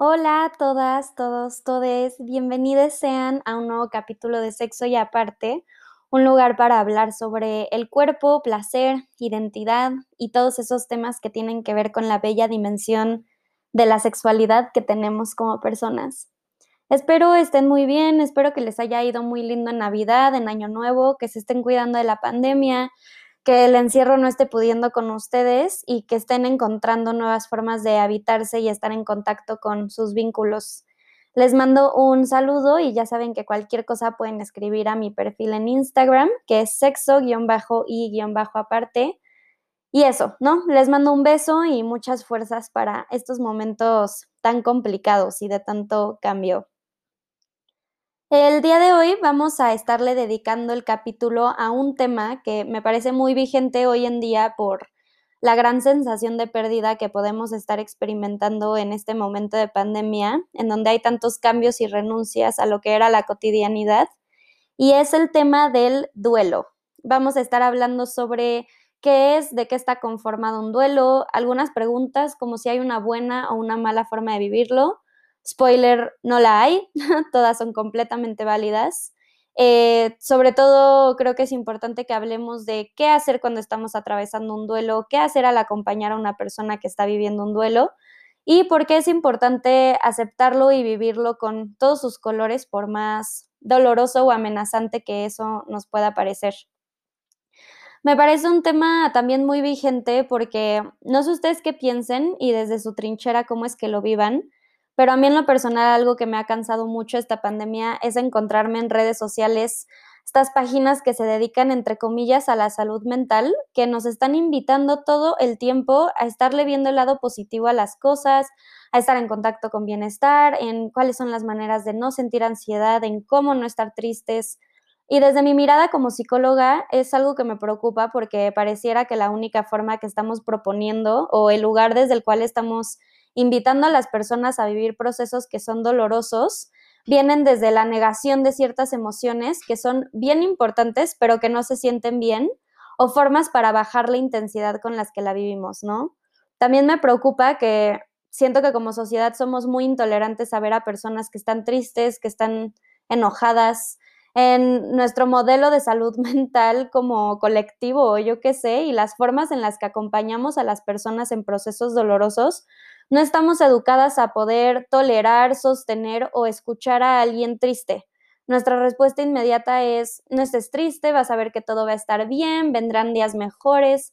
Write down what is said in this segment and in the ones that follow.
Hola a todas, todos, todes. Bienvenidos sean a un nuevo capítulo de Sexo y Aparte, un lugar para hablar sobre el cuerpo, placer, identidad y todos esos temas que tienen que ver con la bella dimensión de la sexualidad que tenemos como personas. Espero estén muy bien, espero que les haya ido muy lindo en Navidad, en Año Nuevo, que se estén cuidando de la pandemia, que el encierro no esté pudiendo con ustedes y que estén encontrando nuevas formas de habitarse y estar en contacto con sus vínculos. Les mando un saludo y ya saben que cualquier cosa pueden escribir a mi perfil en Instagram, que es sexo-y-aparte. Y eso, ¿no? Les mando un beso y muchas fuerzas para estos momentos tan complicados y de tanto cambio. El día de hoy vamos a estarle dedicando el capítulo a un tema que me parece muy vigente hoy en día por la gran sensación de pérdida que podemos estar experimentando en este momento de pandemia, en donde hay tantos cambios y renuncias a lo que era la cotidianidad, y es el tema del duelo. Vamos a estar hablando sobre qué es, de qué está conformado un duelo, algunas preguntas como si hay una buena o una mala forma de vivirlo, Spoiler, no la hay, todas son completamente válidas. Eh, sobre todo, creo que es importante que hablemos de qué hacer cuando estamos atravesando un duelo, qué hacer al acompañar a una persona que está viviendo un duelo y por qué es importante aceptarlo y vivirlo con todos sus colores, por más doloroso o amenazante que eso nos pueda parecer. Me parece un tema también muy vigente porque no sé ustedes qué piensen y desde su trinchera cómo es que lo vivan, pero a mí en lo personal algo que me ha cansado mucho esta pandemia es encontrarme en redes sociales estas páginas que se dedican, entre comillas, a la salud mental, que nos están invitando todo el tiempo a estarle viendo el lado positivo a las cosas, a estar en contacto con bienestar, en cuáles son las maneras de no sentir ansiedad, en cómo no estar tristes. Y desde mi mirada como psicóloga es algo que me preocupa porque pareciera que la única forma que estamos proponiendo o el lugar desde el cual estamos invitando a las personas a vivir procesos que son dolorosos, vienen desde la negación de ciertas emociones que son bien importantes, pero que no se sienten bien, o formas para bajar la intensidad con las que la vivimos, ¿no? También me preocupa que siento que como sociedad somos muy intolerantes a ver a personas que están tristes, que están enojadas, en nuestro modelo de salud mental como colectivo o yo qué sé, y las formas en las que acompañamos a las personas en procesos dolorosos no estamos educadas a poder tolerar, sostener o escuchar a alguien triste. Nuestra respuesta inmediata es, no estés triste, vas a ver que todo va a estar bien, vendrán días mejores.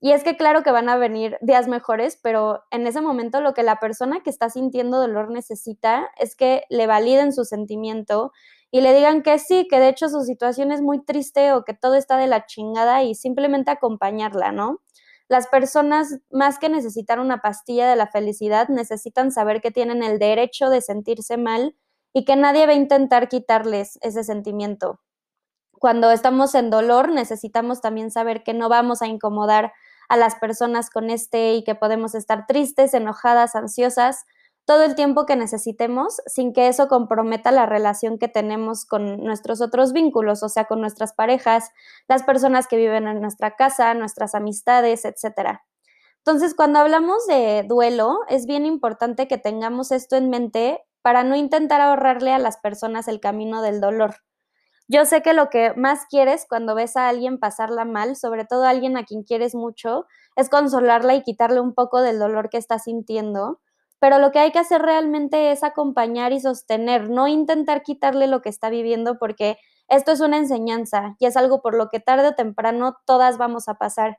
Y es que claro que van a venir días mejores, pero en ese momento lo que la persona que está sintiendo dolor necesita es que le validen su sentimiento y le digan que sí, que de hecho su situación es muy triste o que todo está de la chingada y simplemente acompañarla, ¿no? Las personas, más que necesitar una pastilla de la felicidad, necesitan saber que tienen el derecho de sentirse mal y que nadie va a intentar quitarles ese sentimiento. Cuando estamos en dolor, necesitamos también saber que no vamos a incomodar a las personas con este y que podemos estar tristes, enojadas, ansiosas, todo el tiempo que necesitemos sin que eso comprometa la relación que tenemos con nuestros otros vínculos, o sea, con nuestras parejas, las personas que viven en nuestra casa, nuestras amistades, etc. Entonces, cuando hablamos de duelo, es bien importante que tengamos esto en mente para no intentar ahorrarle a las personas el camino del dolor. Yo sé que lo que más quieres cuando ves a alguien pasarla mal, sobre todo a alguien a quien quieres mucho, es consolarla y quitarle un poco del dolor que está sintiendo pero lo que hay que hacer realmente es acompañar y sostener, no intentar quitarle lo que está viviendo porque esto es una enseñanza y es algo por lo que tarde o temprano todas vamos a pasar.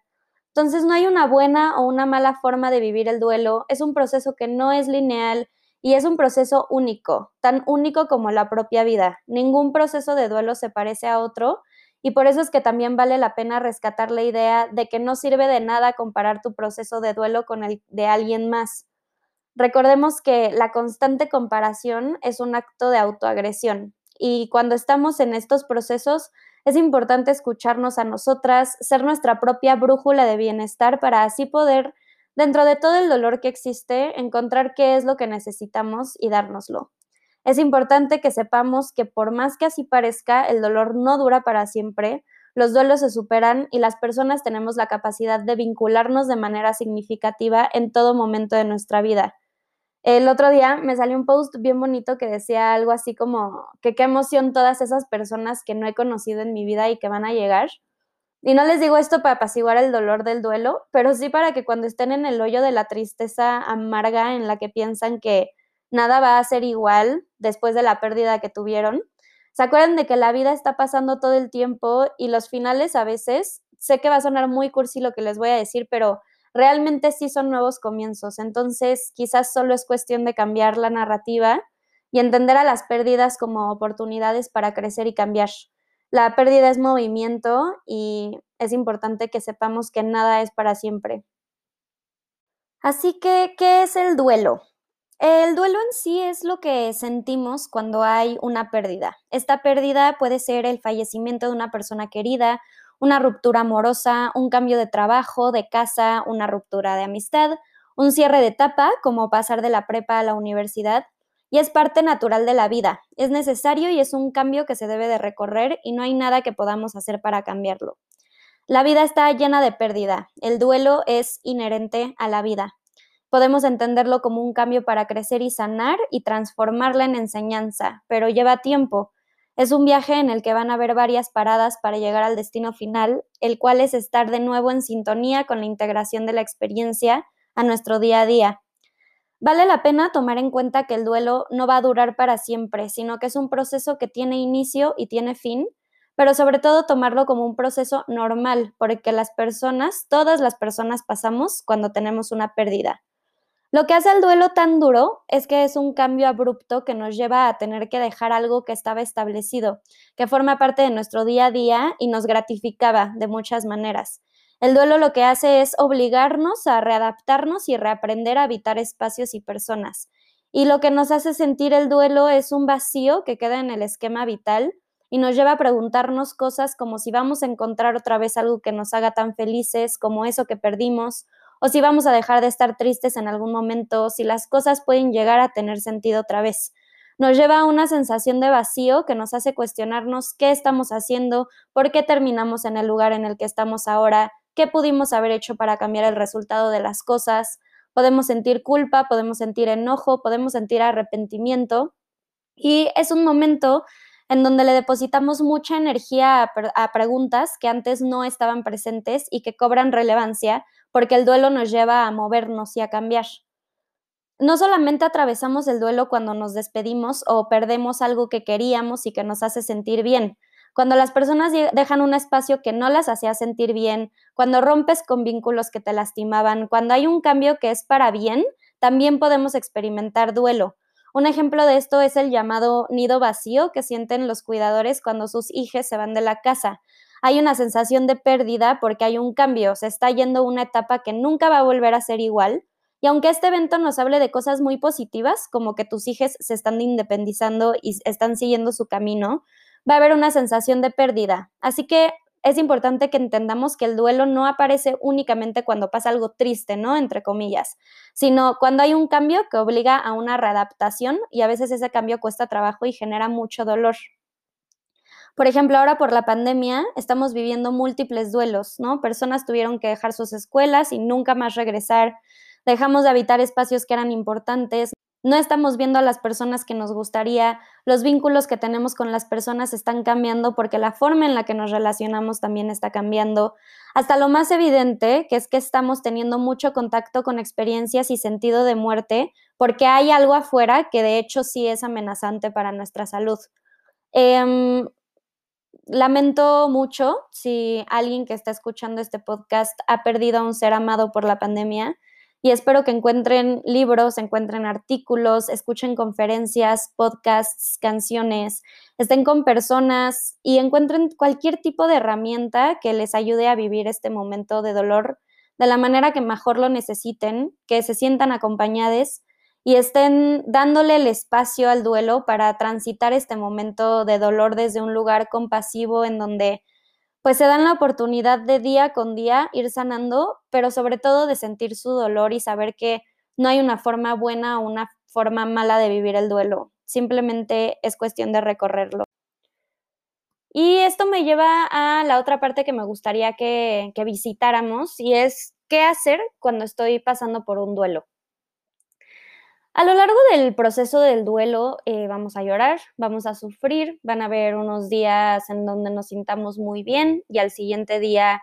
Entonces no hay una buena o una mala forma de vivir el duelo, es un proceso que no es lineal y es un proceso único, tan único como la propia vida. Ningún proceso de duelo se parece a otro y por eso es que también vale la pena rescatar la idea de que no sirve de nada comparar tu proceso de duelo con el de alguien más. Recordemos que la constante comparación es un acto de autoagresión y cuando estamos en estos procesos es importante escucharnos a nosotras, ser nuestra propia brújula de bienestar para así poder, dentro de todo el dolor que existe, encontrar qué es lo que necesitamos y dárnoslo. Es importante que sepamos que por más que así parezca, el dolor no dura para siempre, los duelos se superan y las personas tenemos la capacidad de vincularnos de manera significativa en todo momento de nuestra vida El otro día me salió un post bien bonito que decía algo así como que qué emoción todas esas personas que no he conocido en mi vida y que van a llegar. Y no les digo esto para apaciguar el dolor del duelo, pero sí para que cuando estén en el hoyo de la tristeza amarga en la que piensan que nada va a ser igual después de la pérdida que tuvieron, se acuerdan de que la vida está pasando todo el tiempo y los finales a veces, sé que va a sonar muy cursi lo que les voy a decir, pero realmente sí son nuevos comienzos. Entonces, quizás solo es cuestión de cambiar la narrativa y entender a las pérdidas como oportunidades para crecer y cambiar. La pérdida es movimiento y es importante que sepamos que nada es para siempre. Así que, ¿qué es el duelo? El duelo en sí es lo que sentimos cuando hay una pérdida. Esta pérdida puede ser el fallecimiento de una persona querida, una ruptura amorosa, un cambio de trabajo, de casa, una ruptura de amistad, un cierre de etapa, como pasar de la prepa a la universidad, y es parte natural de la vida. Es necesario y es un cambio que se debe de recorrer y no hay nada que podamos hacer para cambiarlo. La vida está llena de pérdida. El duelo es inherente a la vida. Podemos entenderlo como un cambio para crecer y sanar y transformarla en enseñanza, pero lleva tiempo. Es un viaje en el que van a haber varias paradas para llegar al destino final, el cual es estar de nuevo en sintonía con la integración de la experiencia a nuestro día a día. Vale la pena tomar en cuenta que el duelo no va a durar para siempre, sino que es un proceso que tiene inicio y tiene fin, pero sobre todo tomarlo como un proceso normal, porque las personas, todas las personas pasamos cuando tenemos una pérdida. Lo que hace el duelo tan duro es que es un cambio abrupto que nos lleva a tener que dejar algo que estaba establecido, que forma parte de nuestro día a día y nos gratificaba de muchas maneras. El duelo lo que hace es obligarnos a readaptarnos y reaprender a habitar espacios y personas. Y lo que nos hace sentir el duelo es un vacío que queda en el esquema vital y nos lleva a preguntarnos cosas como si vamos a encontrar otra vez algo que nos haga tan felices como eso que perdimos, o si vamos a dejar de estar tristes en algún momento, si las cosas pueden llegar a tener sentido otra vez. Nos lleva a una sensación de vacío que nos hace cuestionarnos qué estamos haciendo, por qué terminamos en el lugar en el que estamos ahora, qué pudimos haber hecho para cambiar el resultado de las cosas. Podemos sentir culpa, podemos sentir enojo, podemos sentir arrepentimiento. Y es un momento en donde le depositamos mucha energía a, preguntas que antes no estaban presentes y que cobran relevancia porque el duelo nos lleva a movernos y a cambiar. No solamente atravesamos el duelo cuando nos despedimos o perdemos algo que queríamos y que nos hace sentir bien, cuando las personas dejan un espacio que no las hacía sentir bien, cuando rompes con vínculos que te lastimaban, cuando hay un cambio que es para bien, también podemos experimentar duelo. Un ejemplo de esto es el llamado nido vacío que sienten los cuidadores cuando sus hijos se van de la casa. Hay una sensación de pérdida porque hay un cambio, se está yendo una etapa que nunca va a volver a ser igual. Y aunque este evento nos hable de cosas muy positivas, como que tus hijos se están independizando y están siguiendo su camino, va a haber una sensación de pérdida. Así que es importante que entendamos que el duelo no aparece únicamente cuando pasa algo triste, ¿no? Entre comillas, sino cuando hay un cambio que obliga a una readaptación y a veces ese cambio cuesta trabajo y genera mucho dolor. Por ejemplo, ahora por la pandemia estamos viviendo múltiples duelos, ¿no? Personas tuvieron que dejar sus escuelas y nunca más regresar. Dejamos de habitar espacios que eran importantes, no estamos viendo a las personas que nos gustaría, los vínculos que tenemos con las personas están cambiando porque la forma en la que nos relacionamos también está cambiando, hasta lo más evidente, que es que estamos teniendo mucho contacto con experiencias y sentido de muerte, porque hay algo afuera que de hecho sí es amenazante para nuestra salud. Em, lamento mucho si alguien que está escuchando este podcast ha perdido a un ser amado por la pandemia y espero que encuentren libros, encuentren artículos, escuchen conferencias, podcasts, canciones, estén con personas y encuentren cualquier tipo de herramienta que les ayude a vivir este momento de dolor de la manera que mejor lo necesiten, que se sientan acompañados y estén dándole el espacio al duelo para transitar este momento de dolor desde un lugar compasivo en donde pues se dan la oportunidad de día con día ir sanando, pero sobre todo de sentir su dolor y saber que no hay una forma buena o una forma mala de vivir el duelo, simplemente es cuestión de recorrerlo. Y esto me lleva a la otra parte que me gustaría que, que visitáramos y es qué hacer cuando estoy pasando por un duelo. A lo largo del proceso del duelo eh, vamos a llorar, vamos a sufrir, van a haber unos días en donde nos sintamos muy bien y al siguiente día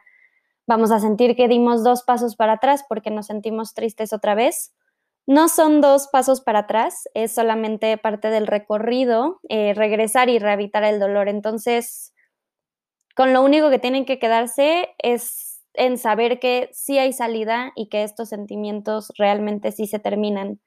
vamos a sentir que dimos dos pasos para atrás porque nos sentimos tristes otra vez. No son dos pasos para atrás, es solamente parte del recorrido, eh, regresar y rehabilitar el dolor. Entonces, con lo único que tienen que quedarse es en saber que sí hay salida y que estos sentimientos realmente sí se terminan.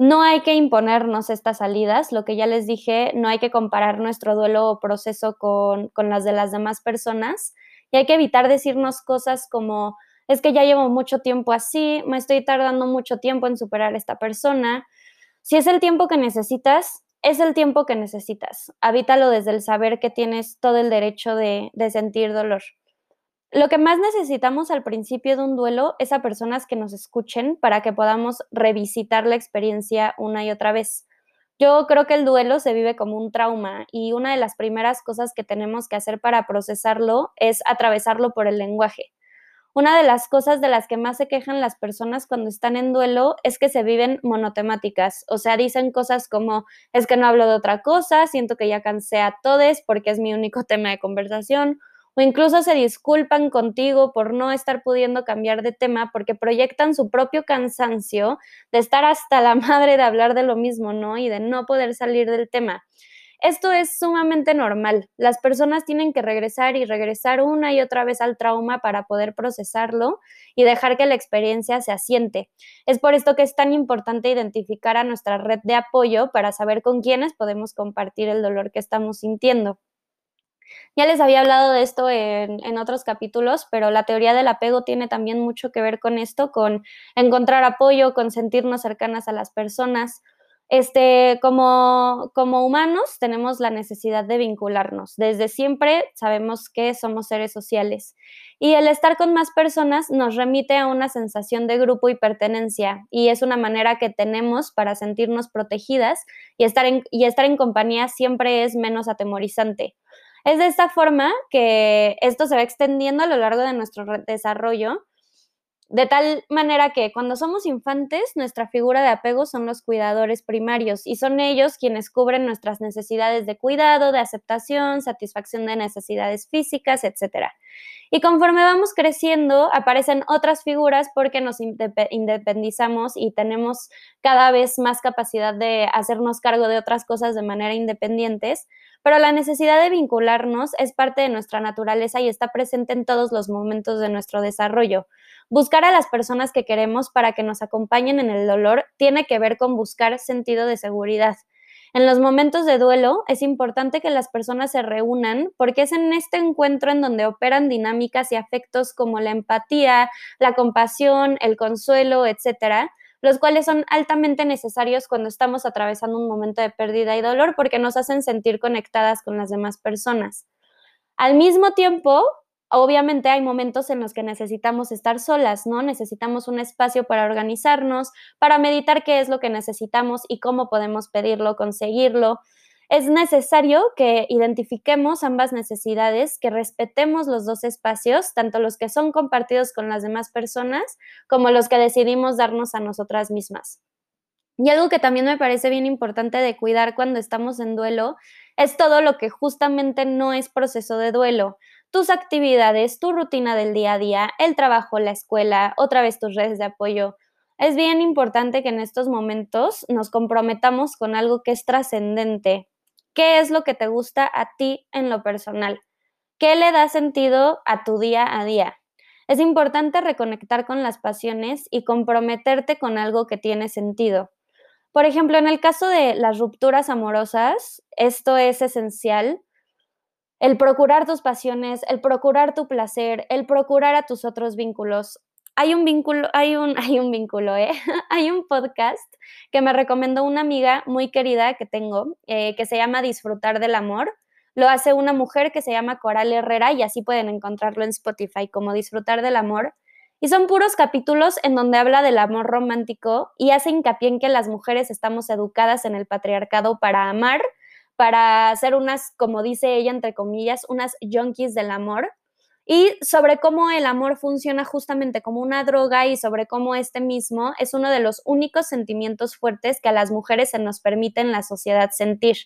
No hay que imponernos estas salidas, lo que ya les dije, no hay que comparar nuestro duelo o proceso con, las de las demás personas y hay que evitar decirnos cosas como, es que ya llevo mucho tiempo así, me estoy tardando mucho tiempo en superar a esta persona. Si es el tiempo que necesitas, es el tiempo que necesitas. Habítalo desde el saber que tienes todo el derecho de, de sentir dolor. Lo que más necesitamos al principio de un duelo es a personas que nos escuchen para que podamos revisitar la experiencia una y otra vez. Yo creo que el duelo se vive como un trauma y una de las primeras cosas que tenemos que hacer para procesarlo es atravesarlo por el lenguaje. Una de las cosas de las que más se quejan las personas cuando están en duelo es que se viven monotemáticas, o sea, dicen cosas como es que no hablo de otra cosa, siento que ya cansé a todos porque es mi único tema de conversación, o incluso se disculpan contigo por no estar pudiendo cambiar de tema porque proyectan su propio cansancio de estar hasta la madre de hablar de lo mismo, ¿no? Y de no poder salir del tema. Esto es sumamente normal. Las personas tienen que regresar y regresar una y otra vez al trauma para poder procesarlo y dejar que la experiencia se asiente. Es por esto que es tan importante identificar a nuestra red de apoyo para saber con quiénes podemos compartir el dolor que estamos sintiendo. Ya les había hablado de esto en, otros capítulos, pero la teoría del apego tiene también mucho que ver con esto, con encontrar apoyo, con sentirnos cercanas a las personas. Este, como, como humanos tenemos la necesidad de vincularnos. Desde siempre sabemos que somos seres sociales y el estar con más personas nos remite a una sensación de grupo y pertenencia y es una manera que tenemos para sentirnos protegidas y estar en, y estar en compañía siempre es menos atemorizante. Es de esta forma que esto se va extendiendo a lo largo de nuestro desarrollo, de tal manera que cuando somos infantes, nuestra figura de apego son los cuidadores primarios y son ellos quienes cubren nuestras necesidades de cuidado, de aceptación, satisfacción de necesidades físicas, etc. Y conforme vamos creciendo, aparecen otras figuras porque nos independizamos y tenemos cada vez más capacidad de hacernos cargo de otras cosas de manera independientes, pero la necesidad de vincularnos es parte de nuestra naturaleza y está presente en todos los momentos de nuestro desarrollo. Buscar a las personas que queremos para que nos acompañen en el dolor tiene que ver con buscar sentido de seguridad. En los momentos de duelo es importante que las personas se reúnan porque es en este encuentro en donde operan dinámicas y afectos como la empatía, la compasión, el consuelo, etcétera, los cuales son altamente necesarios cuando estamos atravesando un momento de pérdida y dolor porque nos hacen sentir conectadas con las demás personas. Al mismo tiempo, obviamente hay momentos en los que necesitamos estar solas, ¿no? Necesitamos un espacio para organizarnos, para meditar qué es lo que necesitamos y cómo podemos pedirlo, conseguirlo es necesario que identifiquemos ambas necesidades, que respetemos los dos espacios, tanto los que son compartidos con las demás personas como los que decidimos darnos a nosotras mismas. Y algo que también me parece bien importante de cuidar cuando estamos en duelo es todo lo que justamente no es proceso de duelo. Tus actividades, tu rutina del día a día, el trabajo, la escuela, otra vez tus redes de apoyo. Es bien importante que en estos momentos nos comprometamos con algo que es trascendente, ¿Qué es lo que te gusta a ti en lo personal? ¿Qué le da sentido a tu día a día? Es importante reconectar con las pasiones y comprometerte con algo que tiene sentido. Por ejemplo, en el caso de las rupturas amorosas, esto es esencial. El procurar tus pasiones, el procurar tu placer, el procurar a tus otros vínculos hay un vínculo, hay un, hay un vínculo, ¿eh? hay un podcast que me recomendó una amiga muy querida que tengo, eh, que se llama Disfrutar del Amor. Lo hace una mujer que se llama Coral Herrera y así pueden encontrarlo en Spotify como Disfrutar del Amor. Y son puros capítulos en donde habla del amor romántico y hace hincapié en que las mujeres estamos educadas en el patriarcado para amar, para ser unas, como dice ella, entre comillas, unas junkies del amor y sobre cómo el amor funciona justamente como una droga y sobre cómo este mismo es uno de los únicos sentimientos fuertes que a las mujeres se nos permite en la sociedad sentir.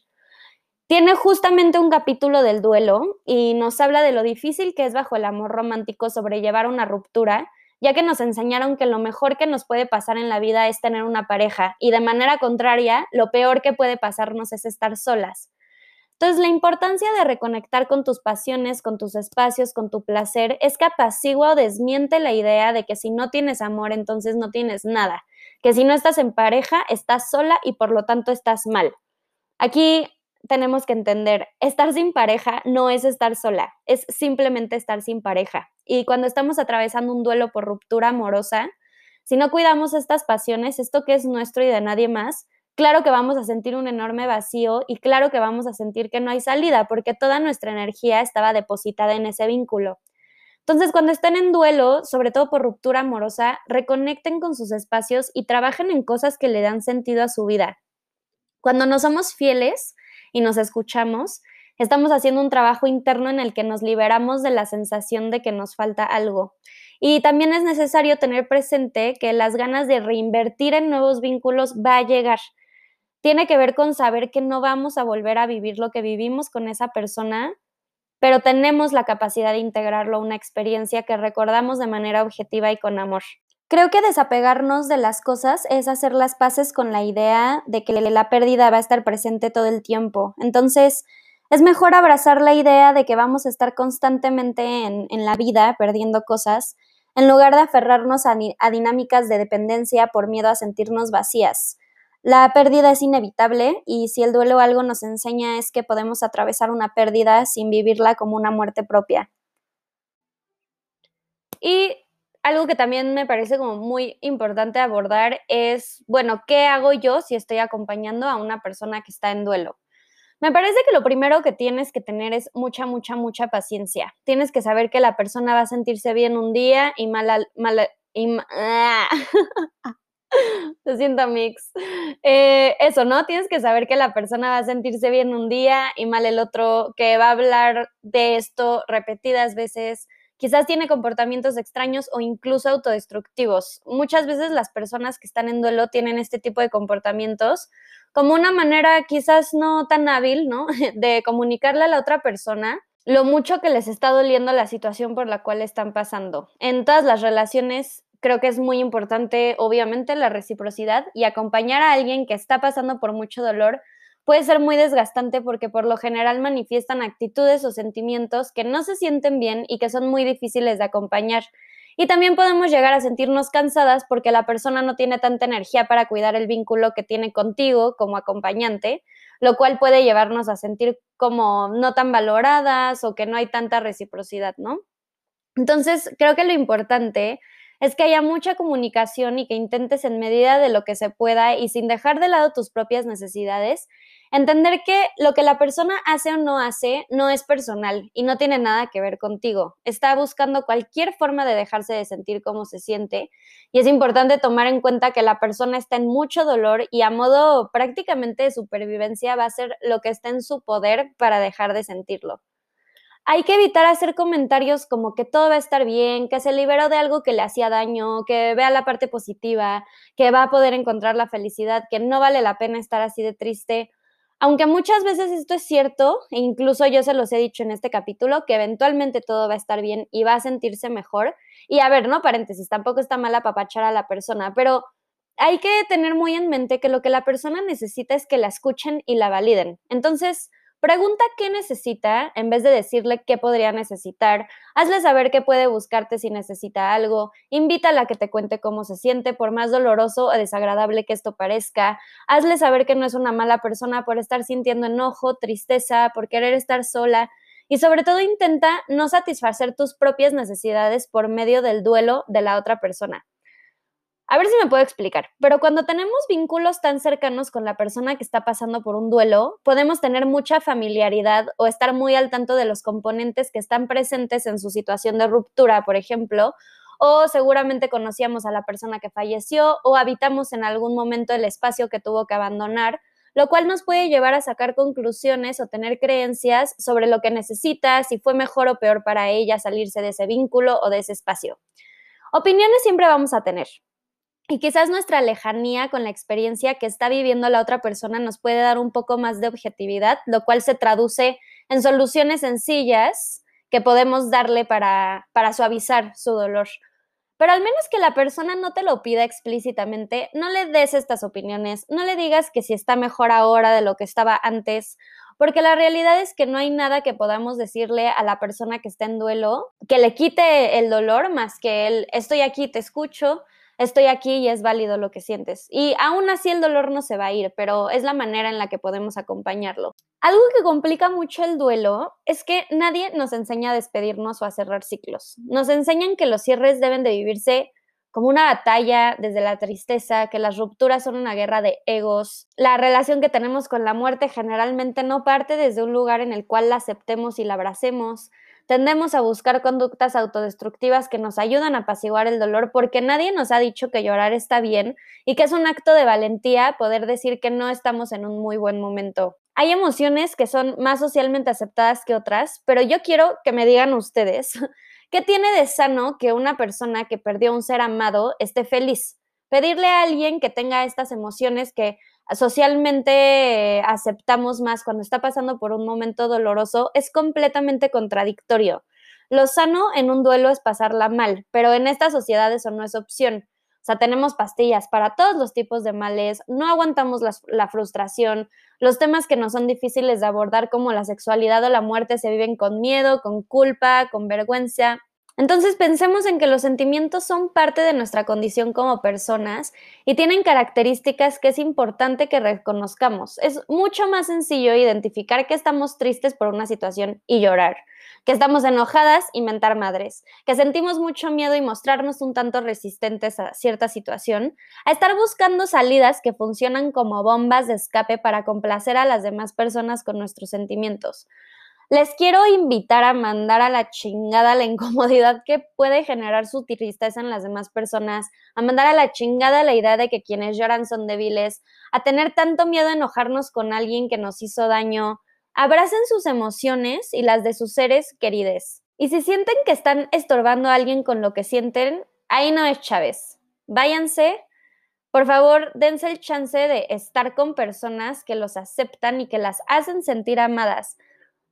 Tiene justamente un capítulo del duelo y nos habla de lo difícil que es bajo el amor romántico sobrellevar una ruptura, ya que nos enseñaron que lo mejor que nos puede pasar en la vida es tener una pareja y de manera contraria, lo peor que puede pasarnos es estar solas. Entonces, la importancia de reconectar con tus pasiones, con tus espacios, con tu placer, es que apacigua o desmiente la idea de que si no tienes amor, entonces no tienes nada, que si no estás en pareja, estás sola y por lo tanto estás mal. Aquí tenemos que entender, estar sin pareja no es estar sola, es simplemente estar sin pareja. Y cuando estamos atravesando un duelo por ruptura amorosa, si no cuidamos estas pasiones, esto que es nuestro y de nadie más, claro que vamos a sentir un enorme vacío y claro que vamos a sentir que no hay salida porque toda nuestra energía estaba depositada en ese vínculo. Entonces, cuando estén en duelo, sobre todo por ruptura amorosa, reconecten con sus espacios y trabajen en cosas que le dan sentido a su vida. Cuando no somos fieles, y nos escuchamos, estamos haciendo un trabajo interno en el que nos liberamos de la sensación de que nos falta algo. Y también es necesario tener presente que las ganas de reinvertir en nuevos vínculos va a llegar. Tiene que ver con saber que no vamos a volver a vivir lo que vivimos con esa persona, pero tenemos la capacidad de integrarlo a una experiencia que recordamos de manera objetiva y con amor. Creo que desapegarnos de las cosas es hacer las paces con la idea de que la pérdida va a estar presente todo el tiempo. Entonces, es mejor abrazar la idea de que vamos a estar constantemente en, la vida perdiendo cosas, en lugar de aferrarnos a, a dinámicas de dependencia por miedo a sentirnos vacías. La pérdida es inevitable y si el duelo algo nos enseña es que podemos atravesar una pérdida sin vivirla como una muerte propia. Y algo que también me parece como muy importante abordar es, bueno, ¿qué hago yo si estoy acompañando a una persona que está en duelo? Me parece que lo primero que tienes que tener es mucha, mucha, mucha paciencia. Tienes que saber que la persona va a sentirse bien un día y mal, mal y ¡ah! Lo siento, Mix. Eh, eso, ¿no? Tienes que saber que la persona va a sentirse bien un día y mal el otro, que va a hablar de esto repetidas veces, quizás tiene comportamientos extraños o incluso autodestructivos. Muchas veces las personas que están en duelo tienen este tipo de comportamientos como una manera quizás no tan hábil, ¿no? De comunicarle a la otra persona lo mucho que les está doliendo la situación por la cual están pasando. En todas las relaciones creo que es muy importante, obviamente, la reciprocidad y acompañar a alguien que está pasando por mucho dolor puede ser muy desgastante porque por lo general manifiestan actitudes o sentimientos que no se sienten bien y que son muy difíciles de acompañar. Y también podemos llegar a sentirnos cansadas porque la persona no tiene tanta energía para cuidar el vínculo que tiene contigo como acompañante, lo cual puede llevarnos a sentir como no tan valoradas o que no hay tanta reciprocidad, ¿no? Entonces, creo que lo importante es que haya mucha comunicación y que intentes en medida de lo que se pueda y sin dejar de lado tus propias necesidades, entender que lo que la persona hace o no hace no es personal y no tiene nada que ver contigo. Está buscando cualquier forma de dejarse de sentir cómo se siente y es importante tomar en cuenta que la persona está en mucho dolor y a modo prácticamente de supervivencia va a hacer lo que está en su poder para dejar de sentirlo hay que evitar hacer comentarios como que todo va a estar bien, que se liberó de algo que le hacía daño, que vea la parte positiva, que va a poder encontrar la felicidad, que no vale la pena estar así de triste. Aunque muchas veces esto es cierto, e incluso yo se los he dicho en este capítulo, que eventualmente todo va a estar bien y va a sentirse mejor. Y a ver, no paréntesis, tampoco está mal apapachar a la persona, pero hay que tener muy en mente que lo que la persona necesita es que la escuchen y la validen. Entonces, Pregunta qué necesita en vez de decirle qué podría necesitar. Hazle saber qué puede buscarte si necesita algo. Invítala a que te cuente cómo se siente, por más doloroso o desagradable que esto parezca. Hazle saber que no es una mala persona por estar sintiendo enojo, tristeza, por querer estar sola. Y sobre todo intenta no satisfacer tus propias necesidades por medio del duelo de la otra persona. A ver si me puedo explicar, pero cuando tenemos vínculos tan cercanos con la persona que está pasando por un duelo, podemos tener mucha familiaridad o estar muy al tanto de los componentes que están presentes en su situación de ruptura, por ejemplo, o seguramente conocíamos a la persona que falleció o habitamos en algún momento el espacio que tuvo que abandonar, lo cual nos puede llevar a sacar conclusiones o tener creencias sobre lo que necesita, si fue mejor o peor para ella salirse de ese vínculo o de ese espacio. Opiniones siempre vamos a tener. Y quizás nuestra lejanía con la experiencia que está viviendo la otra persona nos puede dar un poco más de objetividad, lo cual se traduce en soluciones sencillas que podemos darle para, para suavizar su dolor. Pero al menos que la persona no te lo pida explícitamente, no le des estas opiniones, no le digas que si está mejor ahora de lo que estaba antes, porque la realidad es que no hay nada que podamos decirle a la persona que está en duelo que le quite el dolor más que el estoy aquí, te escucho, estoy aquí y es válido lo que sientes. Y aún así el dolor no se va a ir, pero es la manera en la que podemos acompañarlo. Algo que complica mucho el duelo es que nadie nos enseña a despedirnos o a cerrar ciclos. Nos enseñan que los cierres deben de vivirse como una batalla desde la tristeza, que las rupturas son una guerra de egos. La relación que tenemos con la muerte generalmente no parte desde un lugar en el cual la aceptemos y la abracemos, Tendemos a buscar conductas autodestructivas que nos ayudan a apaciguar el dolor porque nadie nos ha dicho que llorar está bien y que es un acto de valentía poder decir que no estamos en un muy buen momento. Hay emociones que son más socialmente aceptadas que otras, pero yo quiero que me digan ustedes qué tiene de sano que una persona que perdió un ser amado esté feliz. Pedirle a alguien que tenga estas emociones que socialmente eh, aceptamos más cuando está pasando por un momento doloroso es completamente contradictorio. Lo sano en un duelo es pasarla mal, pero en esta sociedad eso no es opción. O sea, tenemos pastillas para todos los tipos de males, no aguantamos la, la, frustración, los temas que nos son difíciles de abordar como la sexualidad o la muerte se viven con miedo, con culpa, con vergüenza. Entonces pensemos en que los sentimientos son parte de nuestra condición como personas y tienen características que es importante que reconozcamos. Es mucho más sencillo identificar que estamos tristes por una situación y llorar, que estamos enojadas y mentar madres, que sentimos mucho miedo y mostrarnos un tanto resistentes a cierta situación, a estar buscando salidas que funcionan como bombas de escape para complacer a las demás personas con nuestros sentimientos. Les quiero invitar a mandar a la chingada la incomodidad que puede generar su tristeza en las demás personas, a mandar a la chingada la idea de que quienes lloran son débiles, a tener tanto miedo a enojarnos con alguien que nos hizo daño. Abracen sus emociones y las de sus seres queridos. Y si sienten que están estorbando a alguien con lo que sienten, ahí no es Chávez. Váyanse. Por favor, dense el chance de estar con personas que los aceptan y que las hacen sentir amadas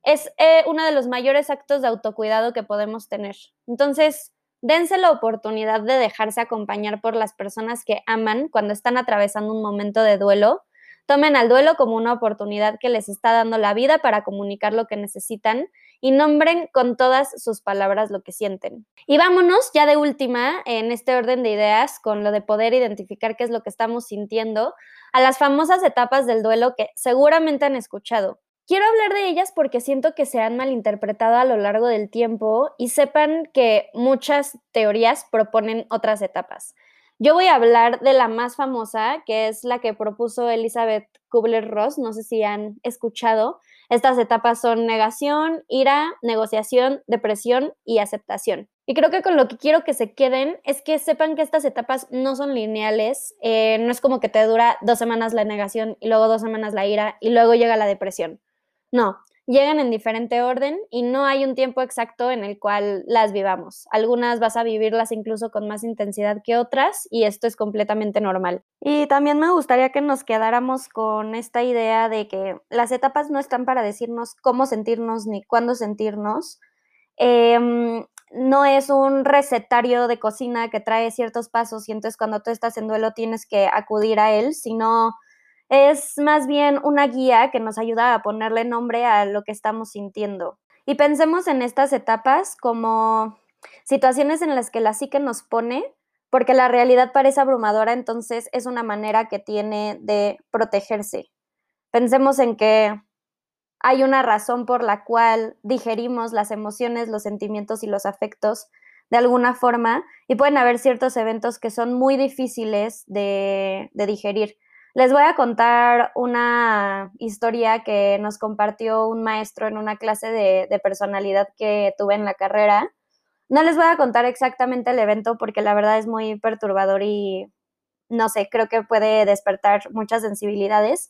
es eh, uno de los mayores actos de autocuidado que podemos tener. Entonces, dense la oportunidad de dejarse acompañar por las personas que aman cuando están atravesando un momento de duelo. Tomen al duelo como una oportunidad que les está dando la vida para comunicar lo que necesitan y nombren con todas sus palabras lo que sienten. Y vámonos ya de última en este orden de ideas con lo de poder identificar qué es lo que estamos sintiendo a las famosas etapas del duelo que seguramente han escuchado. Quiero hablar de ellas porque siento que se han malinterpretado a lo largo del tiempo y sepan que muchas teorías proponen otras etapas. Yo voy a hablar de la más famosa, que es la que propuso Elizabeth Kubler-Ross, no sé si han escuchado. Estas etapas son negación, ira, negociación, depresión y aceptación. Y creo que con lo que quiero que se queden es que sepan que estas etapas no son lineales, eh, no es como que te dura dos semanas la negación y luego dos semanas la ira y luego llega la depresión. No, llegan en diferente orden y no hay un tiempo exacto en el cual las vivamos. Algunas vas a vivirlas incluso con más intensidad que otras y esto es completamente normal. Y también me gustaría que nos quedáramos con esta idea de que las etapas no están para decirnos cómo sentirnos ni cuándo sentirnos. Em, no es un recetario de cocina que trae ciertos pasos y entonces cuando tú estás en duelo tienes que acudir a él, sino es más bien una guía que nos ayuda a ponerle nombre a lo que estamos sintiendo. Y pensemos en estas etapas como situaciones en las que la psique nos pone, porque la realidad parece abrumadora, entonces es una manera que tiene de protegerse. Pensemos en que hay una razón por la cual digerimos las emociones, los sentimientos y los afectos de alguna forma y pueden haber ciertos eventos que son muy difíciles de, digerir. Les voy a contar una historia que nos compartió un maestro en una clase de, personalidad que tuve en la carrera. No les voy a contar exactamente el evento porque la verdad es muy perturbador y no sé, creo que puede despertar muchas sensibilidades.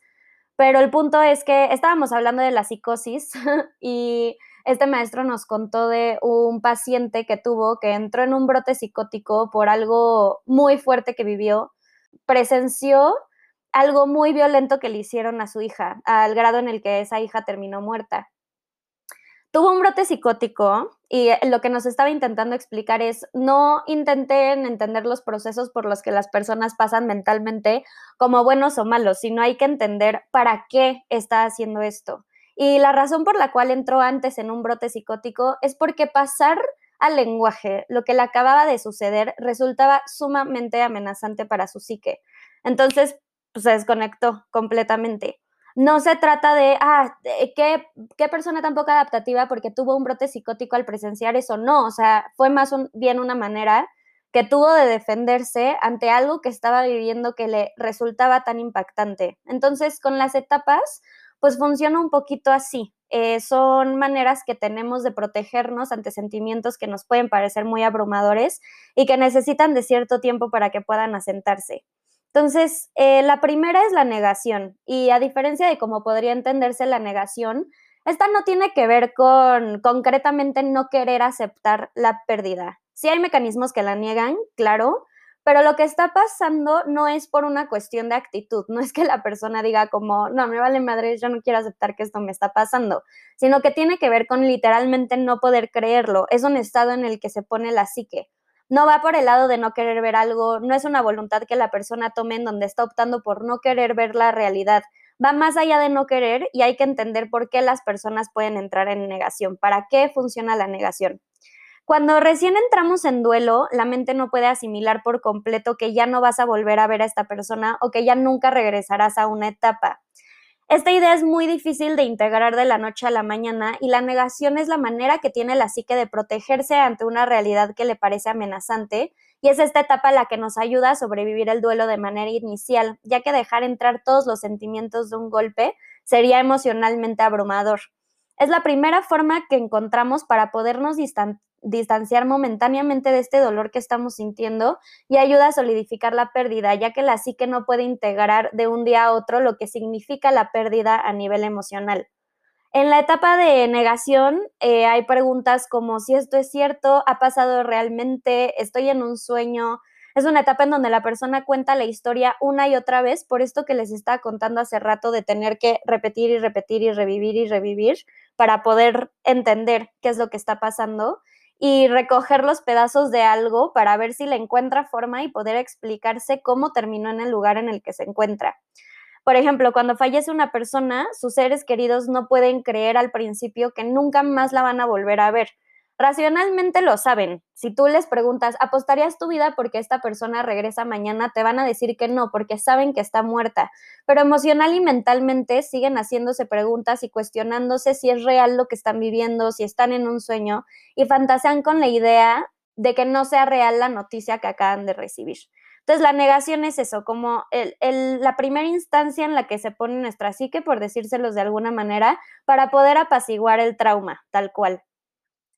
Pero el punto es que estábamos hablando de la psicosis y este maestro nos contó de un paciente que tuvo, que entró en un brote psicótico por algo muy fuerte que vivió, presenció algo muy violento que le hicieron a su hija, al grado en el que esa hija terminó muerta. Tuvo un brote psicótico y lo que nos estaba intentando explicar es no intenten entender los procesos por los que las personas pasan mentalmente como buenos o malos, sino hay que entender para qué está haciendo esto. Y la razón por la cual entró antes en un brote psicótico es porque pasar al lenguaje lo que le acababa de suceder resultaba sumamente amenazante para su psique. Entonces, se desconectó completamente. No se trata de, ah, ¿qué, qué persona tan poco adaptativa porque tuvo un brote psicótico al presenciar eso. No, o sea, fue más bien una manera que tuvo de defenderse ante algo que estaba viviendo que le resultaba tan impactante. Entonces, con las etapas, pues funciona un poquito así. Eh, son maneras que tenemos de protegernos ante sentimientos que nos pueden parecer muy abrumadores y que necesitan de cierto tiempo para que puedan asentarse. Entonces, eh, la primera es la negación y a diferencia de cómo podría entenderse la negación, esta no tiene que ver con concretamente no querer aceptar la pérdida. Sí hay mecanismos que la niegan, claro, pero lo que está pasando no es por una cuestión de actitud, no es que la persona diga como, no, me vale madre, yo no quiero aceptar que esto me está pasando, sino que tiene que ver con literalmente no poder creerlo, es un estado en el que se pone la psique no va por el lado de no querer ver algo, no es una voluntad que la persona tome en donde está optando por no querer ver la realidad. Va más allá de no querer y hay que entender por qué las personas pueden entrar en negación, para qué funciona la negación. Cuando recién entramos en duelo, la mente no puede asimilar por completo que ya no vas a volver a ver a esta persona o que ya nunca regresarás a una etapa. Esta idea es muy difícil de integrar de la noche a la mañana y la negación es la manera que tiene la psique de protegerse ante una realidad que le parece amenazante y es esta etapa la que nos ayuda a sobrevivir el duelo de manera inicial, ya que dejar entrar todos los sentimientos de un golpe sería emocionalmente abrumador. Es la primera forma que encontramos para podernos distanciar momentáneamente de este dolor que estamos sintiendo y ayuda a solidificar la pérdida, ya que la psique no puede integrar de un día a otro lo que significa la pérdida a nivel emocional. En la etapa de negación eh, hay preguntas como si esto es cierto, ha pasado realmente, estoy en un sueño, es una etapa en donde la persona cuenta la historia una y otra vez, por esto que les estaba contando hace rato de tener que repetir y repetir y revivir y revivir para poder entender qué es lo que está pasando y recoger los pedazos de algo para ver si le encuentra forma y poder explicarse cómo terminó en el lugar en el que se encuentra. Por ejemplo, cuando fallece una persona, sus seres queridos no pueden creer al principio que nunca más la van a volver a ver Racionalmente lo saben. Si tú les preguntas, ¿apostarías tu vida porque esta persona regresa mañana? Te van a decir que no, porque saben que está muerta. Pero emocional y mentalmente siguen haciéndose preguntas y cuestionándose si es real lo que están viviendo, si están en un sueño y fantasean con la idea de que no sea real la noticia que acaban de recibir. Entonces, la negación es eso, como la primera instancia en la que se pone nuestra psique, por decírselos de alguna manera, para poder apaciguar el trauma, tal cual.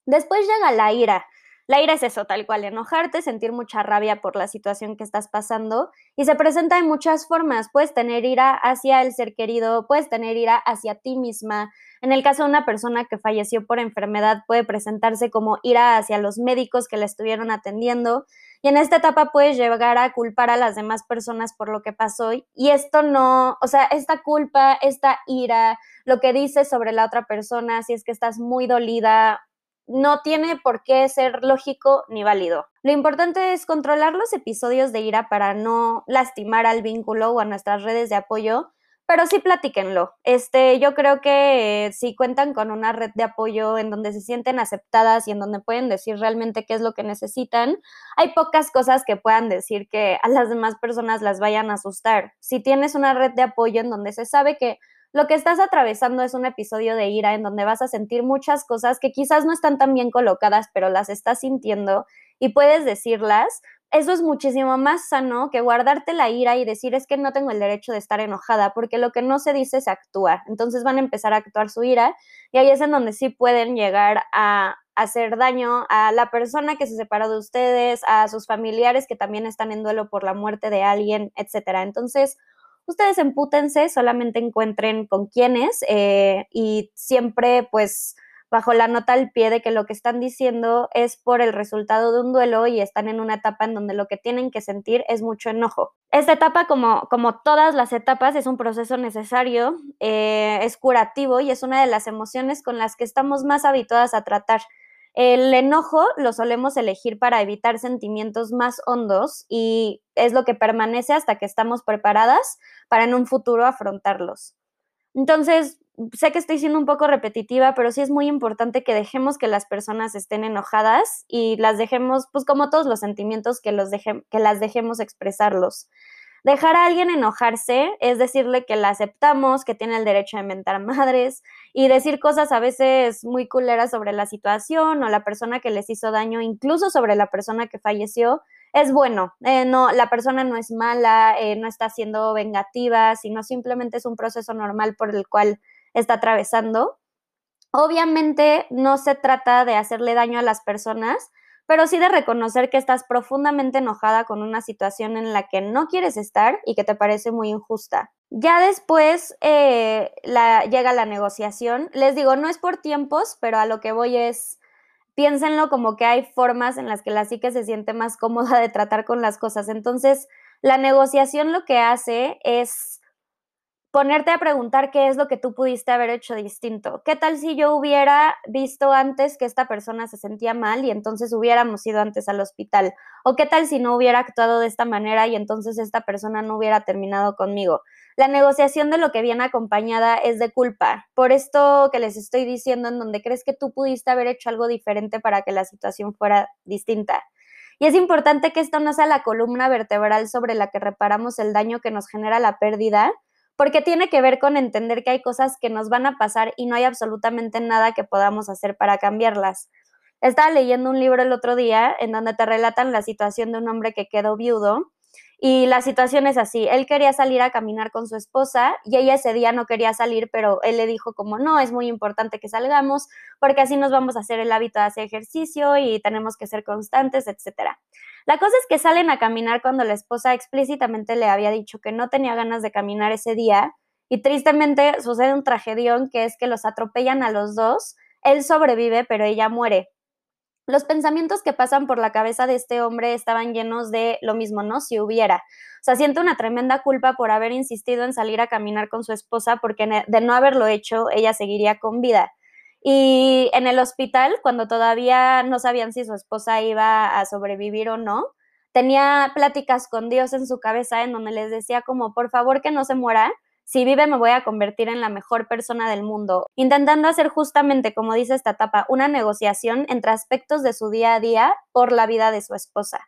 Después llega la ira. La ira es eso, tal cual, enojarte, sentir mucha rabia por la situación que estás pasando y se presenta de muchas formas. Puedes tener ira hacia el ser querido, puedes tener ira hacia ti misma. En el caso de una persona que falleció por enfermedad, puede presentarse como ira hacia los médicos que la estuvieron atendiendo. Y en esta etapa puedes llegar a culpar a las demás personas por lo que pasó. Y esto no, o sea, esta culpa, esta ira, lo que dices sobre la otra persona, si es que estás muy dolida no tiene por qué ser lógico ni válido. Lo importante es controlar los episodios de ira para no lastimar al vínculo o a nuestras redes de apoyo, pero sí platíquenlo. Este, yo creo que si cuentan con una red de apoyo en donde se sienten aceptadas y en donde pueden decir realmente qué es lo que necesitan, hay pocas cosas que puedan decir que a las demás personas las vayan a asustar. Si tienes una red de apoyo en donde se sabe que lo que estás atravesando es un episodio de ira en donde vas a sentir muchas cosas que quizás no están tan bien colocadas, pero las estás sintiendo y puedes decirlas. Eso es muchísimo más sano que guardarte la ira y decir es que no tengo el derecho de estar enojada, porque lo que no se dice se actúa. Entonces van a empezar a actuar su ira y ahí es en donde sí pueden llegar a hacer daño a la persona que se separó de ustedes, a sus familiares que también están en duelo por la muerte de alguien, etcétera. Entonces, ustedes empútense, solamente encuentren con quiénes eh, y siempre pues bajo la nota al pie de que lo que están diciendo es por el resultado de un duelo y están en una etapa en donde lo que tienen que sentir es mucho enojo. Esta etapa, como, como todas las etapas, es un proceso necesario, eh, es curativo y es una de las emociones con las que estamos más habituadas a tratar. El enojo lo solemos elegir para evitar sentimientos más hondos y es lo que permanece hasta que estamos preparadas para en un futuro afrontarlos. Entonces, sé que estoy siendo un poco repetitiva, pero sí es muy importante que dejemos que las personas estén enojadas y las dejemos, pues como todos los sentimientos, que, los que las dejemos expresarlos. Dejar a alguien enojarse es decirle que la aceptamos, que tiene el derecho a inventar madres y decir cosas a veces muy culeras sobre la situación o la persona que les hizo daño, incluso sobre la persona que falleció, es bueno. Eh, no, la persona no es mala, eh, no está siendo vengativa, sino simplemente es un proceso normal por el cual está atravesando. Obviamente no se trata de hacerle daño a las personas, pero sí de reconocer que estás profundamente enojada con una situación en la que no quieres estar y que te parece muy injusta. Ya después eh, llega la negociación. Les digo, no es por tiempos, pero a lo que voy es, piénsenlo como que hay formas en las que la psique se siente más cómoda de tratar con las cosas. Entonces, la negociación lo que hace es ponerte a preguntar qué es lo que tú pudiste haber hecho distinto. ¿Qué tal si yo hubiera visto antes que esta persona se sentía mal y entonces hubiéramos ido antes al hospital? ¿O qué tal si no hubiera actuado de esta manera y entonces esta persona no hubiera terminado conmigo? La negociación de lo que viene acompañada es de culpa. Por esto que les estoy diciendo, en donde crees que tú pudiste haber hecho algo diferente para que la situación fuera distinta. Y es importante que esto no sea la columna vertebral sobre la que reparamos el daño que nos genera la pérdida, porque tiene que ver con entender que hay cosas que nos van a pasar y no hay absolutamente nada que podamos hacer para cambiarlas. Estaba leyendo un libro el otro día en donde te relatan la situación de un hombre que quedó viudo y la situación es así, él quería salir a caminar con su esposa y ella ese día no quería salir, pero él le dijo como no, es muy importante que salgamos porque así nos vamos a hacer el hábito de hacer ejercicio y tenemos que ser constantes, etcétera. La cosa es que salen a caminar cuando la esposa explícitamente le había dicho que no tenía ganas de caminar ese día y tristemente sucede un tragedión que es que los atropellan a los dos, él sobrevive pero ella muere. Los pensamientos que pasan por la cabeza de este hombre estaban llenos de lo mismo, ¿no? Si hubiera. O sea, siente una tremenda culpa por haber insistido en salir a caminar con su esposa porque de no haberlo hecho, ella seguiría con vida. Y en el hospital, cuando todavía no sabían si su esposa iba a sobrevivir o no, tenía pláticas con Dios en su cabeza en donde les decía como, por favor que no se muera, si vive me voy a convertir en la mejor persona del mundo, intentando hacer justamente, como dice esta etapa, una negociación entre aspectos de su día a día por la vida de su esposa.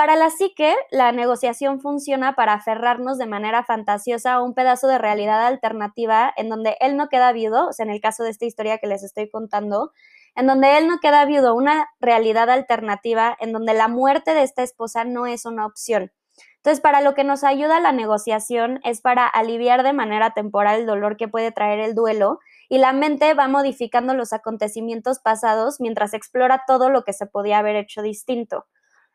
Para la psique, la negociación funciona para aferrarnos de manera fantasiosa a un pedazo de realidad alternativa en donde él no queda viudo, o sea, en el caso de esta historia que les estoy contando, en donde él no queda viudo, una realidad alternativa en donde la muerte de esta esposa no es una opción. Entonces, para lo que nos ayuda la negociación es para aliviar de manera temporal el dolor que puede traer el duelo y la mente va modificando los acontecimientos pasados mientras explora todo lo que se podía haber hecho distinto.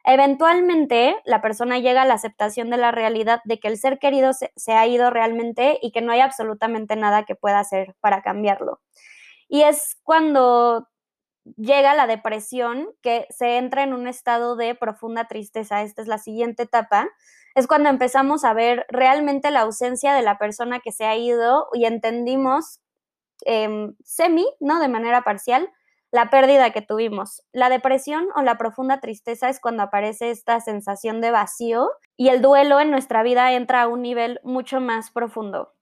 Eventualmente, la persona llega a la aceptación de la realidad de que el ser querido se, ha ido realmente y que no hay absolutamente nada que pueda hacer para cambiarlo. Y es cuando llega la depresión que se entra en un estado de profunda tristeza. Esta es la siguiente etapa. Es cuando empezamos a ver realmente la ausencia de la persona que se ha ido y entendimos em, semi, ¿no? De manera parcial, la pérdida que tuvimos. La depresión o la profunda tristeza es cuando aparece esta sensación de vacío y el duelo en nuestra vida entra a un nivel mucho más profundo.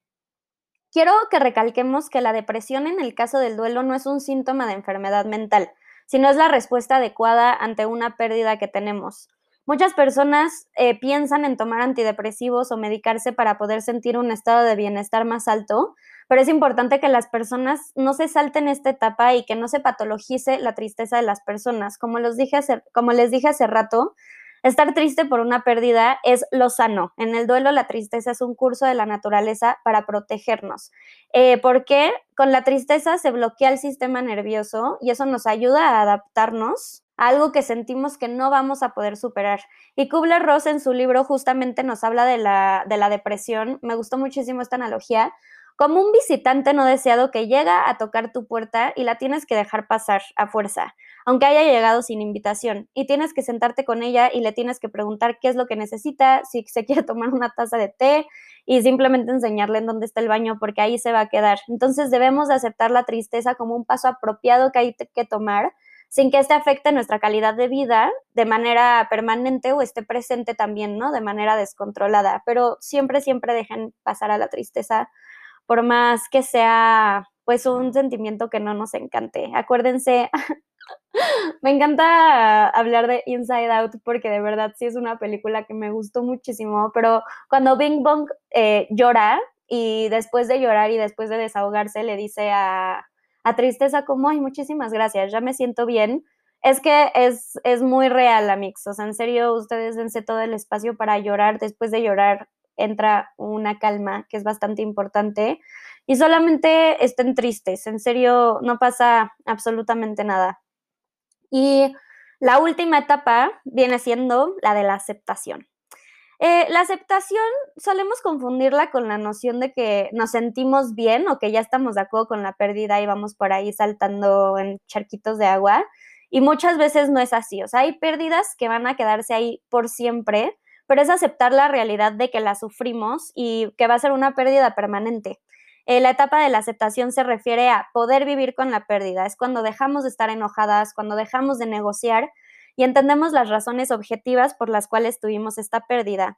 Quiero que recalquemos que la depresión en el caso del duelo no es un síntoma de enfermedad mental, sino es la respuesta adecuada ante una pérdida que tenemos. Muchas personas eh, piensan en tomar antidepresivos o medicarse para poder sentir un estado de bienestar más alto, pero es importante que las personas no se salten esta etapa y que no se patologice la tristeza de las personas. Como, les dije hace, como les dije hace rato, estar triste por una pérdida es lo sano. En el duelo la tristeza es un curso de la naturaleza para protegernos. Eh, porque con la tristeza se bloquea el sistema nervioso y eso nos ayuda a adaptarnos algo que sentimos que no vamos a poder superar. Y Kubler-Ross en su libro justamente nos habla de la, de la depresión. Me gustó muchísimo esta analogía como un visitante no deseado que llega a tocar tu puerta y la tienes que dejar pasar a fuerza, aunque haya llegado sin invitación, y tienes que sentarte con ella y le tienes que preguntar qué es lo que necesita, si se quiere tomar una taza de té y simplemente enseñarle en dónde está el baño porque ahí se va a quedar. Entonces debemos aceptar la tristeza como un paso apropiado que hay que tomar sin que este afecte nuestra calidad de vida de manera permanente o esté presente también, ¿no? De manera descontrolada. Pero siempre, siempre dejen pasar a la tristeza por más que sea pues un sentimiento que no nos encante. Acuérdense, me encanta hablar de Inside Out porque de verdad sí es una película que me gustó muchísimo, pero cuando Bing Bong eh, llora y después de llorar y después de desahogarse le dice a, a Tristeza como, ay, muchísimas gracias, ya me siento bien. Es que es, es muy real, Amix. O sea, en serio, ustedes dense todo el espacio para llorar. Después de llorar, entra una calma que es bastante importante y solamente estén tristes, en serio no pasa absolutamente nada. Y la última etapa viene siendo la de la aceptación. Eh, la aceptación solemos confundirla con la noción de que nos sentimos bien o que ya estamos de acuerdo con la pérdida y vamos por ahí saltando en charquitos de agua. Y muchas veces no es así. O sea, hay pérdidas que van a quedarse ahí por siempre pero es aceptar la realidad de que la sufrimos y que va a ser una pérdida permanente. Eh, la etapa de la aceptación se refiere a poder vivir con la pérdida, es cuando dejamos de estar enojadas, cuando dejamos de negociar y entendemos las razones objetivas por las cuales tuvimos esta pérdida.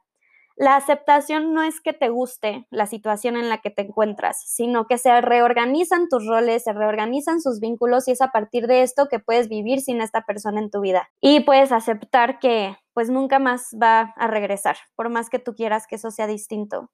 La aceptación no es que te guste la situación en la que te encuentras, sino que se reorganizan tus roles, se reorganizan sus vínculos y es a partir de esto que puedes vivir sin esta persona en tu vida. Y puedes aceptar que pues nunca más va a regresar, por más que tú quieras que eso sea distinto.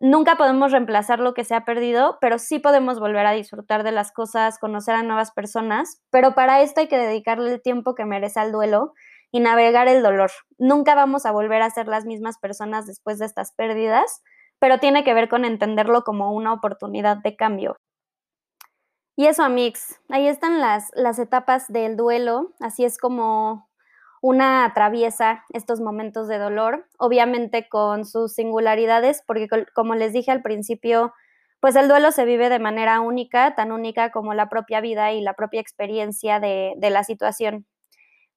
Nunca podemos reemplazar lo que se ha perdido, pero sí podemos volver a disfrutar de las cosas, conocer a nuevas personas, pero para esto hay que dedicarle el tiempo que merece al duelo y navegar el dolor. Nunca vamos a volver a ser las mismas personas después de estas pérdidas, pero tiene que ver con entenderlo como una oportunidad de cambio. Y eso, Amix, ahí están las, las etapas del duelo, así es como una atraviesa estos momentos de dolor, obviamente con sus singularidades, porque como les dije al principio, pues el duelo se vive de manera única, tan única como la propia vida y la propia experiencia de, de la situación.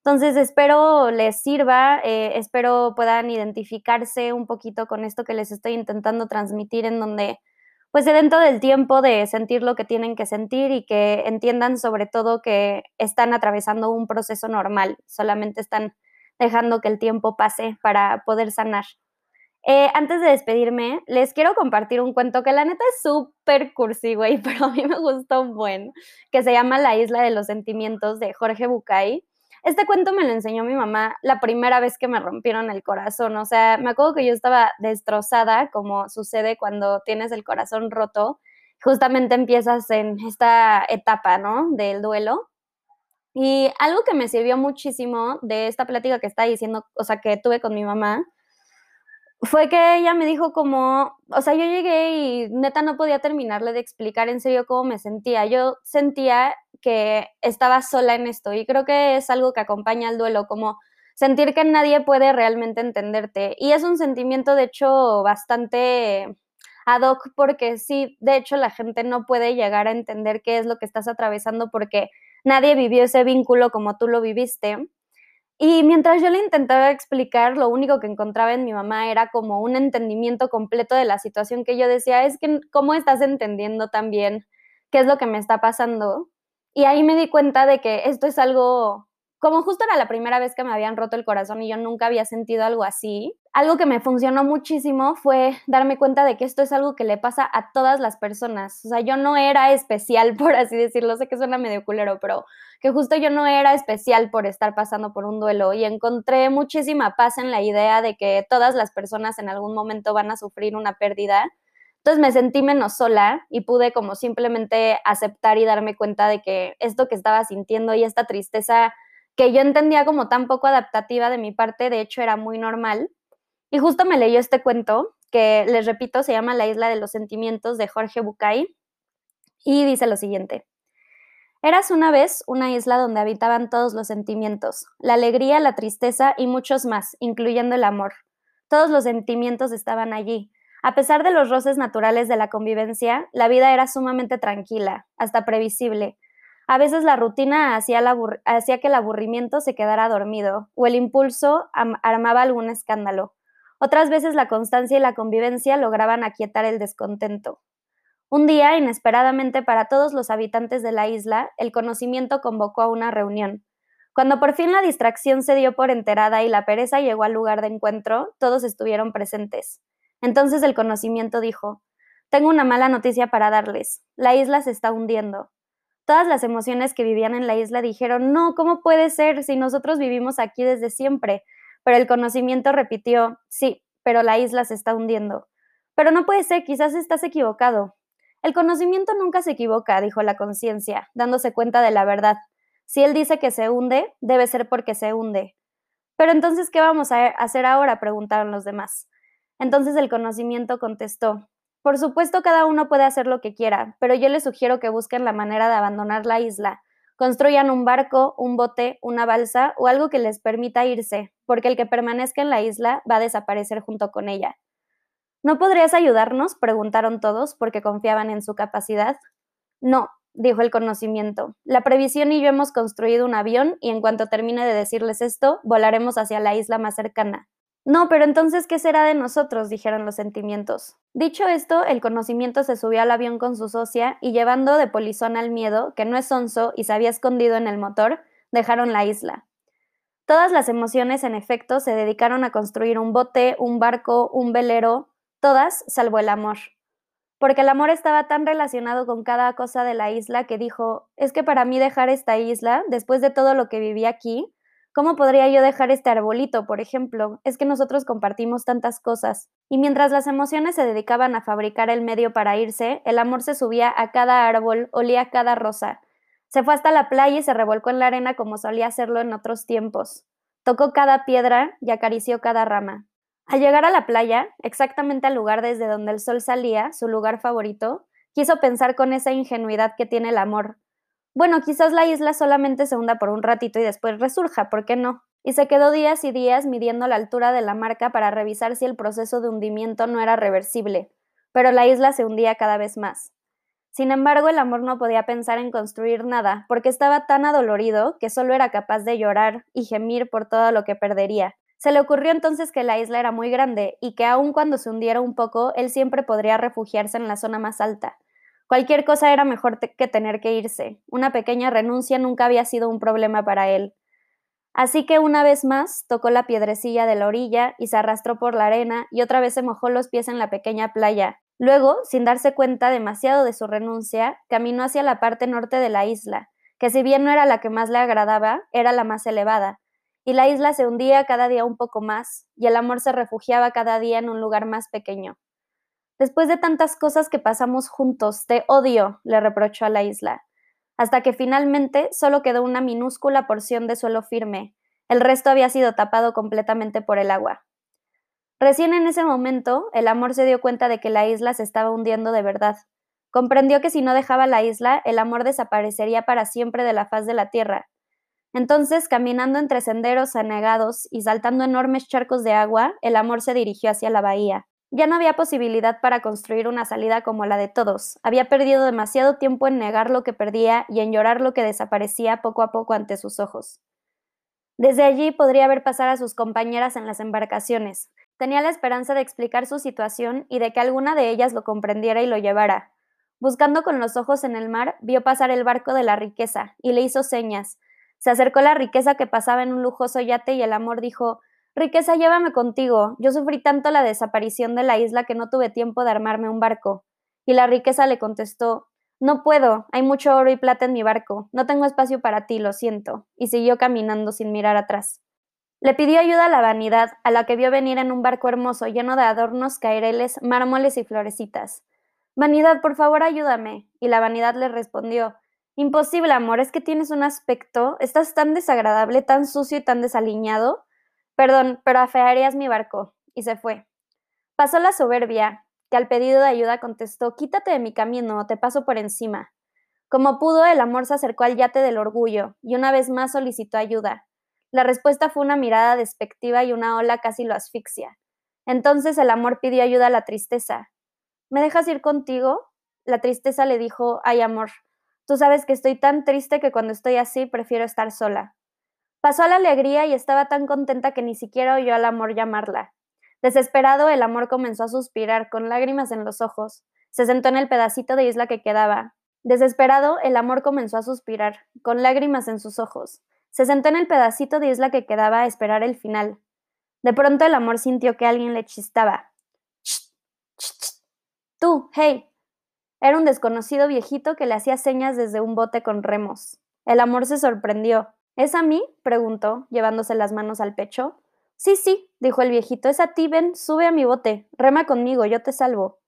Entonces, espero les sirva, eh, espero puedan identificarse un poquito con esto que les estoy intentando transmitir, en donde pues se den todo el tiempo de sentir lo que tienen que sentir y que entiendan sobre todo que están atravesando un proceso normal, solamente están dejando que el tiempo pase para poder sanar. Eh, antes de despedirme, les quiero compartir un cuento que la neta es súper cursi, güey, pero a mí me gustó buen, que se llama La isla de los sentimientos de Jorge Bucay. Este cuento me lo enseñó mi mamá la primera vez que me rompieron el corazón. O sea, me acuerdo que yo estaba destrozada, como sucede cuando tienes el corazón roto. Justamente empiezas en esta etapa, ¿no? Del duelo. Y algo que me sirvió muchísimo de esta plática que está diciendo, o sea, que tuve con mi mamá, fue que ella me dijo como, o sea, yo llegué y neta no podía terminarle de explicar en serio cómo me sentía. Yo sentía que estaba sola en esto y creo que es algo que acompaña al duelo, como sentir que nadie puede realmente entenderte. Y es un sentimiento, de hecho, bastante ad hoc porque sí, de hecho, la gente no puede llegar a entender qué es lo que estás atravesando porque nadie vivió ese vínculo como tú lo viviste. Y mientras yo le intentaba explicar, lo único que encontraba en mi mamá era como un entendimiento completo de la situación que yo decía, es que, ¿cómo estás entendiendo también qué es lo que me está pasando? Y ahí me di cuenta de que esto es algo como justo era la primera vez que me habían roto el corazón y yo nunca había sentido algo así, algo que me funcionó muchísimo fue darme cuenta de que esto es algo que le pasa a todas las personas. O sea, yo no era especial, por así decirlo, sé que suena medio culero, pero que justo yo no era especial por estar pasando por un duelo y encontré muchísima paz en la idea de que todas las personas en algún momento van a sufrir una pérdida. Entonces me sentí menos sola y pude como simplemente aceptar y darme cuenta de que esto que estaba sintiendo y esta tristeza que yo entendía como tan poco adaptativa de mi parte, de hecho era muy normal. Y justo me leyó este cuento, que les repito, se llama La isla de los sentimientos de Jorge Bucay, y dice lo siguiente. Eras una vez una isla donde habitaban todos los sentimientos, la alegría, la tristeza y muchos más, incluyendo el amor. Todos los sentimientos estaban allí. A pesar de los roces naturales de la convivencia, la vida era sumamente tranquila, hasta previsible. A veces la rutina hacía, que el aburrimiento se quedara dormido, o el impulso armaba algún escándalo. Otras veces la constancia y la convivencia lograban aquietar el descontento. Un día, inesperadamente para todos los habitantes de la isla, el conocimiento convocó a una reunión. Cuando por fin la distracción se dio por enterada y la pereza llegó al lugar de encuentro, todos estuvieron presentes. Entonces el conocimiento dijo, Tengo una mala noticia para darles. La isla se está hundiendo. Todas las emociones que vivían en la isla dijeron, No, ¿cómo puede ser si nosotros vivimos aquí desde siempre? Pero el conocimiento repitió, Sí, pero la isla se está hundiendo. Pero no puede ser, quizás estás equivocado. El conocimiento nunca se equivoca, dijo la conciencia, dándose cuenta de la verdad. Si él dice que se hunde, debe ser porque se hunde. Pero entonces, ¿qué vamos a hacer ahora? preguntaron los demás. Entonces el conocimiento contestó, por supuesto cada uno puede hacer lo que quiera, pero yo les sugiero que busquen la manera de abandonar la isla. Construyan un barco, un bote, una balsa o algo que les permita irse, porque el que permanezca en la isla va a desaparecer junto con ella. ¿No podrías ayudarnos? preguntaron todos porque confiaban en su capacidad. No, dijo el conocimiento. La previsión y yo hemos construido un avión y en cuanto termine de decirles esto, volaremos hacia la isla más cercana. No, pero entonces, ¿qué será de nosotros? dijeron los sentimientos. Dicho esto, el conocimiento se subió al avión con su socia y llevando de polizón al miedo, que no es sonso y se había escondido en el motor, dejaron la isla. Todas las emociones, en efecto, se dedicaron a construir un bote, un barco, un velero, todas salvo el amor. Porque el amor estaba tan relacionado con cada cosa de la isla que dijo, es que para mí dejar esta isla, después de todo lo que viví aquí, ¿cómo podría yo dejar este arbolito, por ejemplo? Es que nosotros compartimos tantas cosas. Y mientras las emociones se dedicaban a fabricar el medio para irse, el amor se subía a cada árbol, olía cada rosa. Se fue hasta la playa y se revolcó en la arena como solía hacerlo en otros tiempos. Tocó cada piedra y acarició cada rama. Al llegar a la playa, exactamente al lugar desde donde el sol salía, su lugar favorito, quiso pensar con esa ingenuidad que tiene el amor. Bueno, quizás la isla solamente se hunda por un ratito y después resurja, ¿por qué no? Y se quedó días y días midiendo la altura de la marca para revisar si el proceso de hundimiento no era reversible, pero la isla se hundía cada vez más. Sin embargo, el amor no podía pensar en construir nada, porque estaba tan adolorido que solo era capaz de llorar y gemir por todo lo que perdería. Se le ocurrió entonces que la isla era muy grande y que aun cuando se hundiera un poco, él siempre podría refugiarse en la zona más alta. Cualquier cosa era mejor que tener que irse. Una pequeña renuncia nunca había sido un problema para él. Así que una vez más tocó la piedrecilla de la orilla y se arrastró por la arena y otra vez se mojó los pies en la pequeña playa. Luego, sin darse cuenta demasiado de su renuncia, caminó hacia la parte norte de la isla, que si bien no era la que más le agradaba, era la más elevada, y la isla se hundía cada día un poco más, y el amor se refugiaba cada día en un lugar más pequeño. Después de tantas cosas que pasamos juntos, te odio, le reprochó a la isla, hasta que finalmente solo quedó una minúscula porción de suelo firme, el resto había sido tapado completamente por el agua. Recién en ese momento, el amor se dio cuenta de que la isla se estaba hundiendo de verdad. Comprendió que si no dejaba la isla, el amor desaparecería para siempre de la faz de la tierra, entonces, caminando entre senderos anegados y saltando enormes charcos de agua, el amor se dirigió hacia la bahía. Ya no había posibilidad para construir una salida como la de todos. Había perdido demasiado tiempo en negar lo que perdía y en llorar lo que desaparecía poco a poco ante sus ojos. Desde allí podría ver pasar a sus compañeras en las embarcaciones. Tenía la esperanza de explicar su situación y de que alguna de ellas lo comprendiera y lo llevara. Buscando con los ojos en el mar, vio pasar el barco de la riqueza y le hizo señas, se acercó la riqueza que pasaba en un lujoso yate y el amor dijo, Riqueza, llévame contigo. Yo sufrí tanto la desaparición de la isla que no tuve tiempo de armarme un barco. Y la riqueza le contestó, No puedo, hay mucho oro y plata en mi barco, no tengo espacio para ti, lo siento, y siguió caminando sin mirar atrás. Le pidió ayuda a la vanidad, a la que vio venir en un barco hermoso lleno de adornos, caireles, mármoles y florecitas. Vanidad, por favor, ayúdame. Y la vanidad le respondió, Imposible, amor, es que tienes un aspecto, estás tan desagradable, tan sucio y tan desaliñado. Perdón, pero afearías mi barco. Y se fue. Pasó la soberbia, que al pedido de ayuda contestó, quítate de mi camino, te paso por encima. Como pudo, el amor se acercó al yate del orgullo y una vez más solicitó ayuda. La respuesta fue una mirada despectiva y una ola casi lo asfixia. Entonces el amor pidió ayuda a la tristeza. ¿Me dejas ir contigo? La tristeza le dijo, ay amor, tú sabes que estoy tan triste que cuando estoy así prefiero estar sola. Pasó a la alegría y estaba tan contenta que ni siquiera oyó al amor llamarla. Desesperado, el amor comenzó a suspirar, con lágrimas en los ojos. Se sentó en el pedacito de isla que quedaba, Desesperado, el amor comenzó a suspirar, con lágrimas en sus ojos. Se sentó en el pedacito de isla que quedaba a esperar el final. De pronto el amor sintió que alguien le chistaba. Tú, hey. Era un desconocido viejito que le hacía señas desde un bote con remos. El amor se sorprendió. ¿Es a mí? preguntó, llevándose las manos al pecho. Sí, sí, dijo el viejito, es a ti, ven, sube a mi bote, rema conmigo, yo te salvo.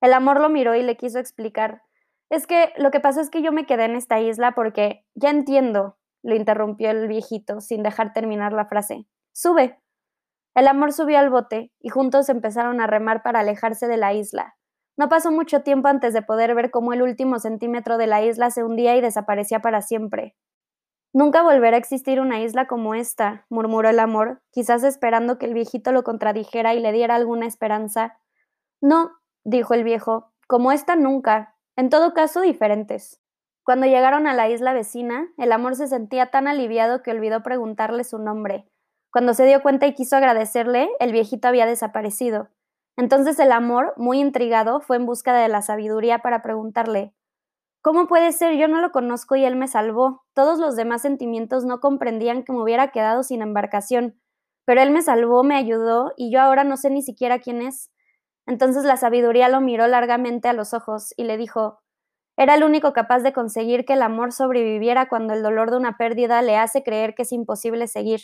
El amor lo miró y le quiso explicar. Es que lo que pasa es que yo me quedé en esta isla porque ya entiendo, lo interrumpió el viejito sin dejar terminar la frase. Sube. El amor subió al bote y juntos empezaron a remar para alejarse de la isla. No pasó mucho tiempo antes de poder ver cómo el último centímetro de la isla se hundía y desaparecía para siempre. Nunca volverá a existir una isla como esta, murmuró el amor, quizás esperando que el viejito lo contradijera y le diera alguna esperanza. No, dijo el viejo, como esta nunca, en todo caso diferentes. Cuando llegaron a la isla vecina, el amor se sentía tan aliviado que olvidó preguntarle su nombre. Cuando se dio cuenta y quiso agradecerle, el viejito había desaparecido. Entonces el amor, muy intrigado, fue en busca de la sabiduría para preguntarle ¿Cómo puede ser? Yo no lo conozco y él me salvó. Todos los demás sentimientos no comprendían que me hubiera quedado sin embarcación. Pero él me salvó, me ayudó, y yo ahora no sé ni siquiera quién es. Entonces la sabiduría lo miró largamente a los ojos y le dijo, era el único capaz de conseguir que el amor sobreviviera cuando el dolor de una pérdida le hace creer que es imposible seguir.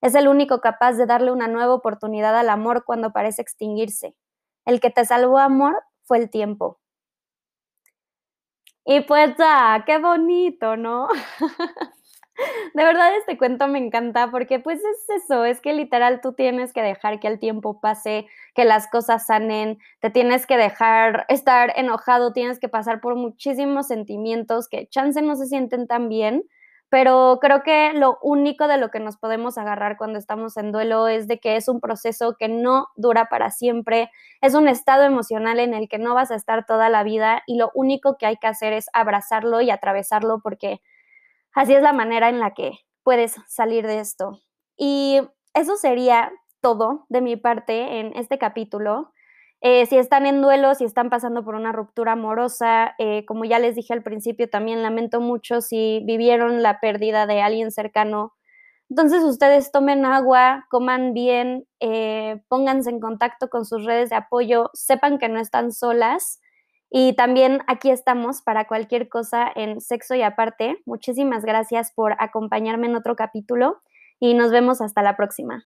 Es el único capaz de darle una nueva oportunidad al amor cuando parece extinguirse. El que te salvó amor fue el tiempo. Y pues, ah, qué bonito, ¿no? De verdad este cuento me encanta porque pues es eso, es que literal tú tienes que dejar que el tiempo pase, que las cosas sanen, te tienes que dejar estar enojado, tienes que pasar por muchísimos sentimientos que chance no se sienten tan bien, pero creo que lo único de lo que nos podemos agarrar cuando estamos en duelo es de que es un proceso que no dura para siempre, es un estado emocional en el que no vas a estar toda la vida y lo único que hay que hacer es abrazarlo y atravesarlo porque Así es la manera en la que puedes salir de esto. Y eso sería todo de mi parte en este capítulo. Eh, si están en duelo, si están pasando por una ruptura amorosa, eh, como ya les dije al principio, también lamento mucho si vivieron la pérdida de alguien cercano. Entonces ustedes tomen agua, coman bien, eh, pónganse en contacto con sus redes de apoyo, sepan que no están solas y también aquí estamos para cualquier cosa en Sexo y Aparte. Muchísimas gracias por acompañarme en otro capítulo y nos vemos hasta la próxima.